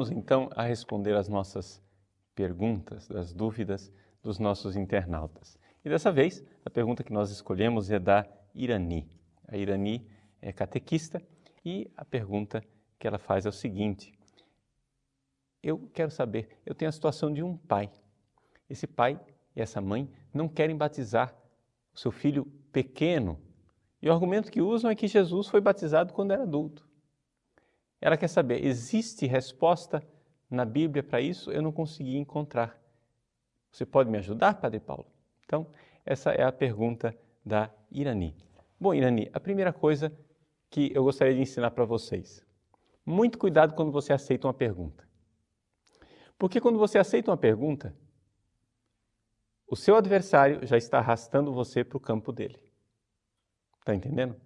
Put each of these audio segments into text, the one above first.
Vamos então a responder as nossas perguntas, as dúvidas dos nossos internautas. E dessa vez, a pergunta que nós escolhemos é da Irani. A Irani é catequista e a pergunta que ela faz é o seguinte: Eu quero saber, eu tenho a situação de um pai. Esse pai e essa mãe não querem batizar o seu filho pequeno. E o argumento que usam é que Jesus foi batizado quando era adulto. Ela quer saber, existe resposta na Bíblia para isso? Eu não consegui encontrar. Você pode me ajudar, Padre Paulo? Então, essa é a pergunta da Irani. Bom, Irani, a primeira coisa que eu gostaria de ensinar para vocês. Muito cuidado quando você aceita uma pergunta. Porque quando você aceita uma pergunta, o seu adversário já está arrastando você para o campo dele. Está entendendo?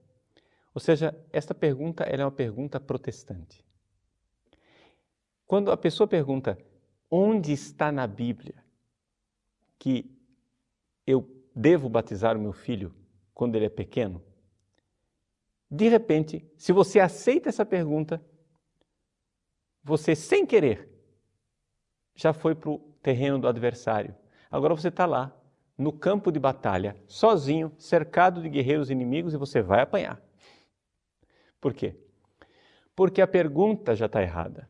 Ou seja, esta pergunta é uma pergunta protestante. Quando a pessoa pergunta onde está na Bíblia que eu devo batizar o meu filho quando ele é pequeno? De repente, se você aceita essa pergunta, você sem querer já foi para o terreno do adversário. Agora você está lá, no campo de batalha, sozinho, cercado de guerreiros inimigos e você vai apanhar. Por quê? Porque a pergunta já está errada.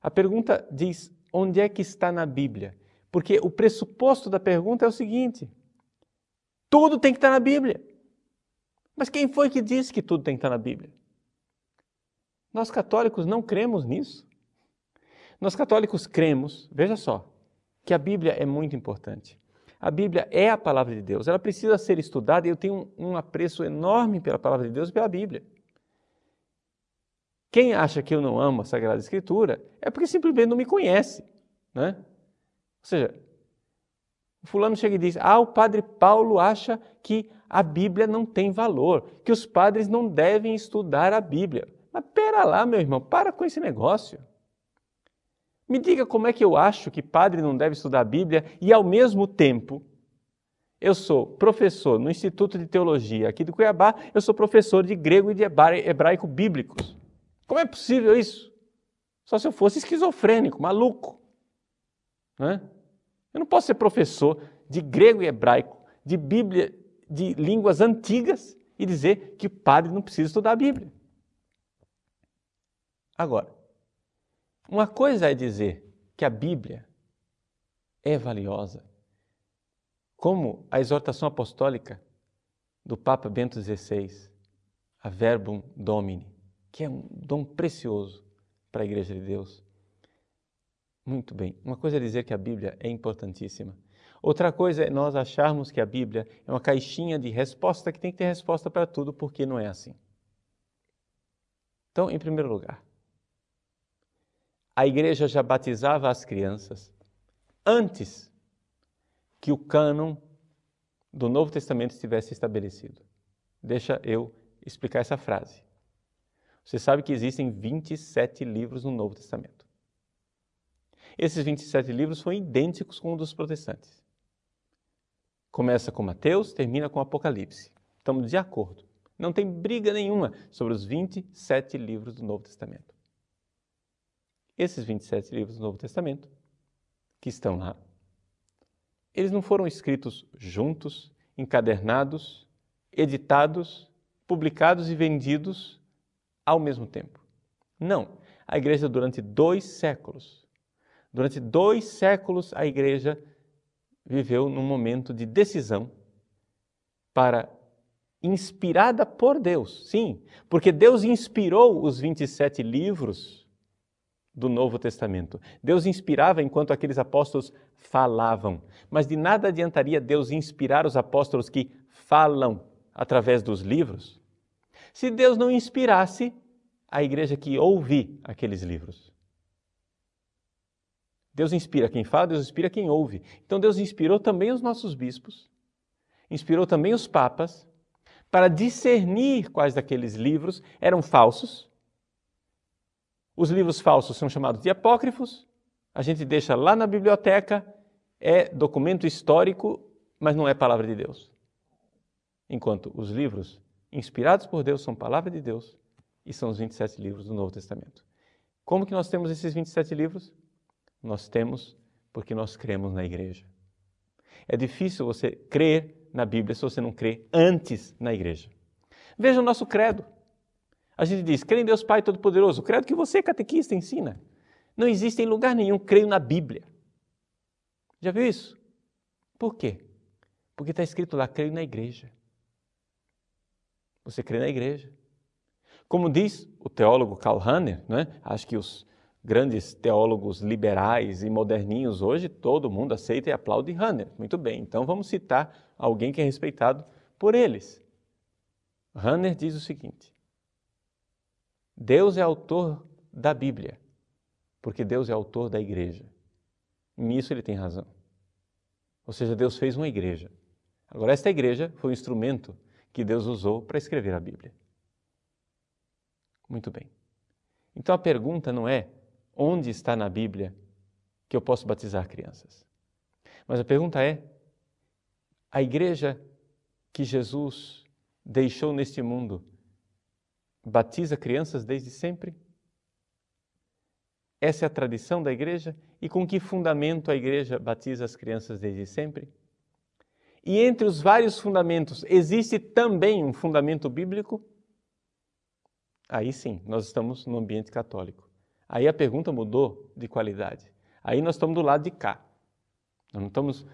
A pergunta diz: onde é que está na Bíblia? Porque o pressuposto da pergunta é o seguinte: tudo tem que estar na Bíblia. Mas quem foi que disse que tudo tem que estar na Bíblia? Nós católicos não cremos nisso. Nós católicos cremos, veja só, que a Bíblia é muito importante. A Bíblia é a palavra de Deus, ela precisa ser estudada e eu tenho um, apreço enorme pela palavra de Deus e pela Bíblia. Quem acha que eu não amo a Sagrada Escritura é porque simplesmente não me conhece. Né? Ou seja, o fulano chega e diz: Ah, o padre Paulo acha que a Bíblia não tem valor, que os padres não devem estudar a Bíblia. Mas pera lá, meu irmão, para com esse negócio. Me diga como é que eu acho que padre não deve estudar a Bíblia e, ao mesmo tempo, eu sou professor no Instituto de Teologia aqui de Cuiabá, eu sou professor de grego e de hebraico bíblicos. Como é possível isso? Só se eu fosse esquizofrênico, maluco. Né? Eu não posso ser professor de grego e hebraico, de Bíblia, de línguas antigas e dizer que o padre não precisa estudar a Bíblia. Agora, uma coisa é dizer que a Bíblia é valiosa, como a exortação apostólica do Papa Bento XVI, a Verbum Domini, que é um dom precioso para a Igreja de Deus. Muito bem. Uma coisa é dizer que a Bíblia é importantíssima. Outra coisa é nós acharmos que a Bíblia é uma caixinha de resposta que tem que ter resposta para tudo, porque não é assim. Então, em primeiro lugar, a igreja já batizava as crianças antes que o cânon do Novo Testamento estivesse estabelecido. Deixa eu explicar essa frase. Você sabe que existem 27 livros no Novo Testamento. Esses 27 livros são idênticos com os dos protestantes. Começa com Mateus, termina com Apocalipse. Estamos de acordo. Não tem briga nenhuma sobre os 27 livros do Novo Testamento. Esses 27 livros do Novo Testamento, que estão lá, eles não foram escritos juntos, encadernados, editados, publicados e vendidos ao mesmo tempo. Não. A igreja, durante dois séculos, Durante dois séculos, a igreja viveu num momento de decisão para, inspirada por Deus, sim, porque Deus inspirou os 27 livros do Novo Testamento. Deus inspirava enquanto aqueles apóstolos falavam, mas de nada adiantaria Deus inspirar os apóstolos que falam através dos livros, se Deus não inspirasse a igreja que ouve aqueles livros. Deus inspira quem fala, Deus inspira quem ouve. Então Deus inspirou também os nossos bispos, inspirou também os papas, para discernir quais daqueles livros eram falsos Os livros falsos são chamados de apócrifos, a gente deixa lá na biblioteca, é documento histórico, mas não é palavra de Deus. Enquanto os livros inspirados por Deus são palavra de Deus e são os 27 livros do Novo Testamento. Como que nós temos esses 27 livros? Nós temos porque nós cremos na igreja. É difícil você crer na Bíblia se você não crê antes na igreja. Veja o nosso credo. A gente diz, crê em Deus Pai Todo-Poderoso. Credo que você, catequista, ensina. Não existe em lugar nenhum, creio na Bíblia. Já viu isso? Por quê? Porque está escrito lá, creio na igreja. Você crê na igreja. Como diz o teólogo Karl Rahner, né? acho que os grandes teólogos liberais e moderninhos hoje, todo mundo aceita e aplaude Rahner. Muito bem, então vamos citar alguém que é respeitado por eles. Rahner diz o seguinte: Deus é autor da Bíblia, porque Deus é autor da igreja. Nisso ele tem razão. Ou seja, Deus fez uma igreja. Agora, esta igreja foi o instrumento que Deus usou para escrever a Bíblia. Muito bem. Então a pergunta não é onde está na Bíblia que eu posso batizar crianças. Mas a pergunta é: a igreja que Jesus deixou neste mundo batiza crianças desde sempre? Essa é a tradição da igreja? E com que fundamento a igreja batiza as crianças desde sempre? E entre os vários fundamentos, existe também um fundamento bíblico? Aí sim, nós estamos no ambiente católico. Aí a pergunta mudou de qualidade. Aí nós estamos do lado de cá. Nós não estamos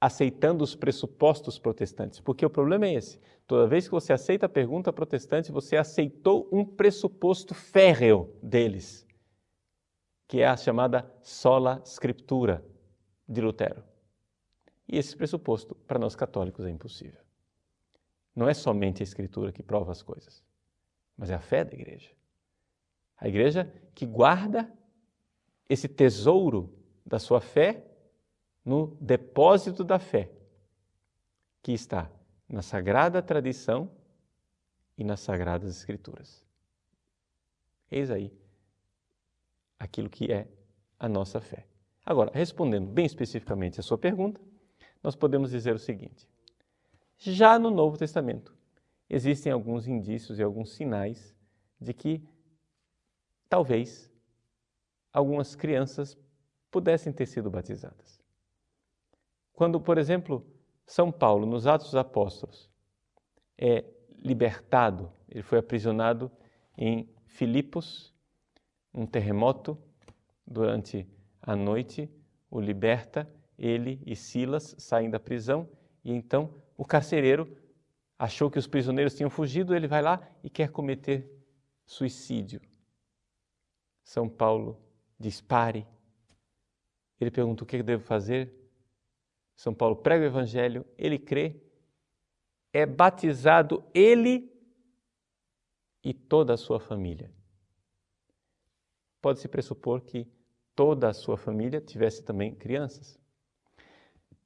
aceitando os pressupostos protestantes, porque o problema é esse. Toda vez que você aceita a pergunta protestante, você aceitou um pressuposto férreo deles, que é a chamada sola scriptura de Lutero. E esse pressuposto, para nós católicos, é impossível. Não é somente a Escritura que prova as coisas, mas é a fé da igreja. A igreja que guarda esse tesouro da sua fé no depósito da fé, que está na sagrada tradição e nas sagradas Escrituras. Eis aí aquilo que é a nossa fé. Agora, respondendo bem especificamente a sua pergunta, nós podemos dizer o seguinte: já no Novo Testamento existem alguns indícios e alguns sinais de que talvez algumas crianças pudessem ter sido batizadas. Quando, por exemplo, São Paulo, nos Atos dos Apóstolos, é libertado, ele foi aprisionado em Filipos, um terremoto durante a noite o liberta ele e Silas saem da prisão e então o carcereiro achou que os prisioneiros tinham fugido, ele vai lá e quer cometer suicídio. São Paulo diz: pare. Ele pergunta: o que devo fazer? São Paulo prega o evangelho, ele crê, é batizado ele e toda a sua família. Pode-se pressupor que toda a sua família tivesse também crianças.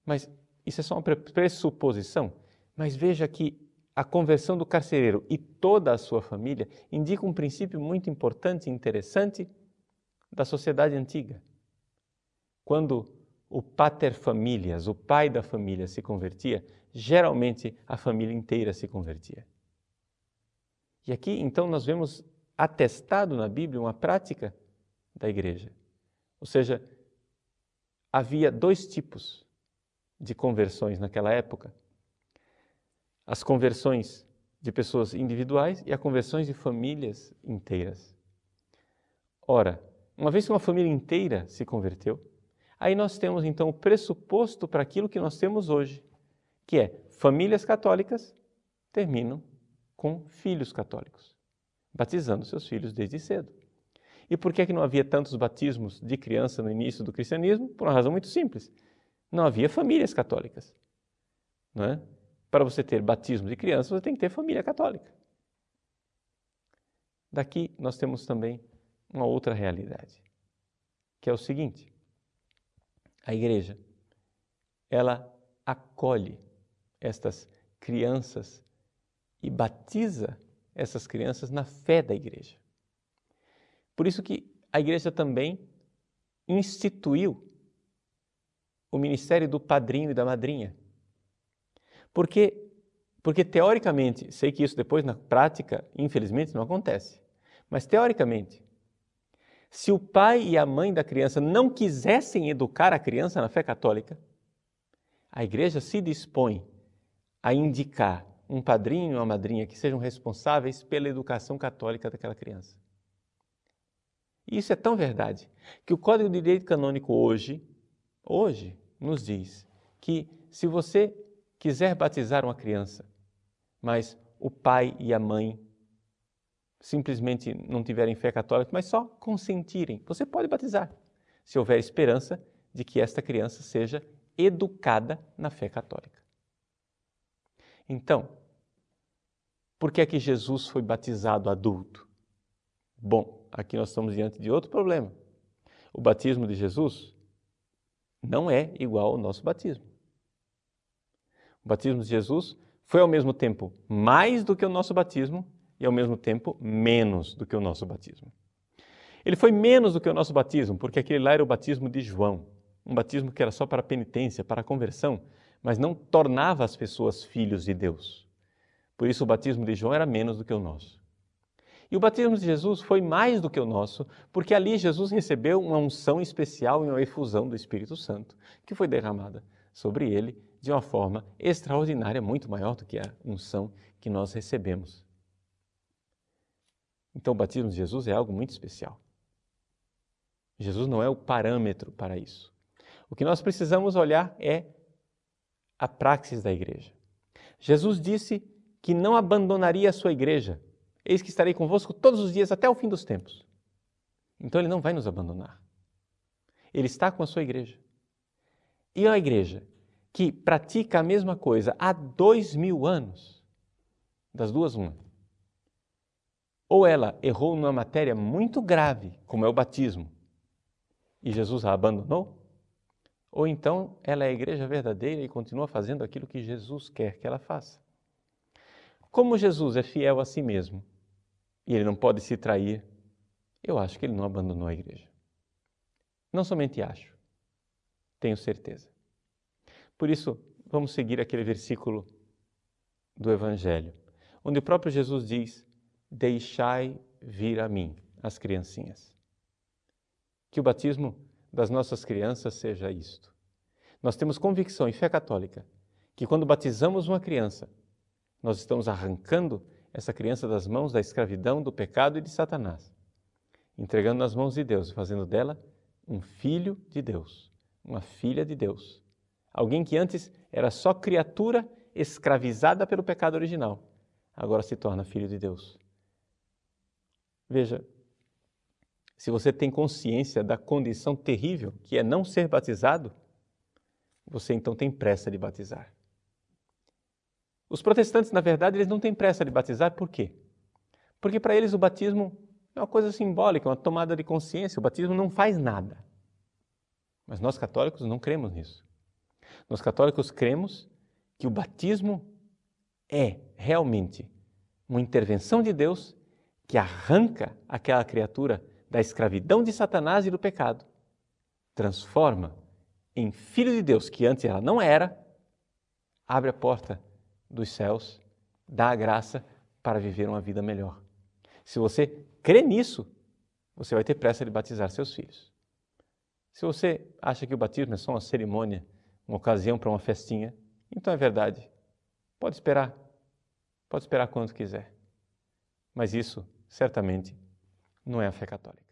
Mas isso é só uma pressuposição. Mas veja que a conversão do carcereiro e toda a sua família indica um princípio muito importante e interessante da sociedade antiga. Quando o pater familias, o pai da família, se convertia, geralmente a família inteira se convertia. E aqui, então, nós vemos atestado na Bíblia uma prática da igreja. Ou seja, havia dois tipos de conversões naquela época. As conversões de pessoas individuais e as conversões de famílias inteiras. Ora, uma vez que uma família inteira se converteu, aí nós temos então o pressuposto para aquilo que nós temos hoje, que é famílias católicas terminam com filhos católicos, batizando seus filhos desde cedo. E por que, é que não havia tantos batismos de criança no início do cristianismo? Por uma razão muito simples não havia famílias católicas. Não é? Para você ter batismo de criança, você tem que ter família católica. Daqui nós temos também uma outra realidade, que é o seguinte: a igreja, ela acolhe estas crianças e batiza essas crianças na fé da igreja. Por isso que a igreja também instituiu o ministério do padrinho e da madrinha. Porque, porque teoricamente, sei que isso depois na prática, infelizmente, não acontece, mas teoricamente, se o pai e a mãe da criança não quisessem educar a criança na fé católica, a igreja se dispõe a indicar um padrinho ou uma madrinha que sejam responsáveis pela educação católica daquela criança. E isso é tão verdade que o Código de Direito Canônico hoje, hoje, nos diz que se você quiser batizar uma criança, mas o pai e a mãe simplesmente não tiverem fé católica, mas só consentirem, você pode batizar, se houver esperança de que esta criança seja educada na fé católica. Então, por que é que Jesus foi batizado adulto? Bom, aqui nós estamos diante de outro problema. O batismo de Jesus não é igual ao nosso batismo. O batismo de Jesus foi ao mesmo tempo mais do que o nosso batismo e ao mesmo tempo menos do que o nosso batismo. Ele foi menos do que o nosso batismo, porque aquele lá era o batismo de João, um batismo que era só para penitência, para conversão, mas não tornava as pessoas filhos de Deus. Por isso o batismo de João era menos do que o nosso. E o batismo de Jesus foi mais do que o nosso, porque ali Jesus recebeu uma unção especial e uma efusão do Espírito Santo, que foi derramada sobre ele de uma forma extraordinária, muito maior do que a unção que nós recebemos. Então, o batismo de Jesus é algo muito especial. Jesus não é o parâmetro para isso. O que nós precisamos olhar é a praxis da igreja. Jesus disse que não abandonaria a sua igreja. Eis que estarei convosco todos os dias até o fim dos tempos. Então ele não vai nos abandonar. Ele está com a sua igreja. E a igreja que pratica a mesma coisa há dois mil anos, das duas, uma. Ou ela errou numa matéria muito grave, como é o batismo, e Jesus a abandonou, ou então ela é a igreja verdadeira e continua fazendo aquilo que Jesus quer que ela faça. Como Jesus é fiel a si mesmo e ele não pode se trair, eu acho que ele não abandonou a igreja. Não somente acho, tenho certeza. Por isso, vamos seguir aquele versículo do Evangelho, onde o próprio Jesus diz: Deixai vir a mim as criancinhas. Que o batismo das nossas crianças seja isto. Nós temos convicção e fé católica que quando batizamos uma criança, nós estamos arrancando essa criança das mãos da escravidão, do pecado e de Satanás, entregando nas mãos de Deus e fazendo dela um filho de Deus, uma filha de Deus. Alguém que antes era só criatura escravizada pelo pecado original, agora se torna filho de Deus. Veja, se você tem consciência da condição terrível que é não ser batizado, você então tem pressa de batizar. Os protestantes, na verdade, eles não têm pressa de batizar, por quê? Porque para eles o batismo é uma coisa simbólica, uma tomada de consciência, o batismo não faz nada. Mas nós católicos não cremos nisso. Nós católicos cremos que o batismo é realmente uma intervenção de Deus que arranca aquela criatura da escravidão de Satanás e do pecado, transforma em filho de Deus, que antes ela não era, abre a porta dos céus, dá a graça para viver uma vida melhor. Se você crê nisso, você vai ter pressa de batizar seus filhos. Se você acha que o batismo é só uma cerimônia, uma ocasião para uma festinha, então é verdade. Pode esperar. Pode esperar quanto quiser. Mas isso, certamente, não é a fé católica.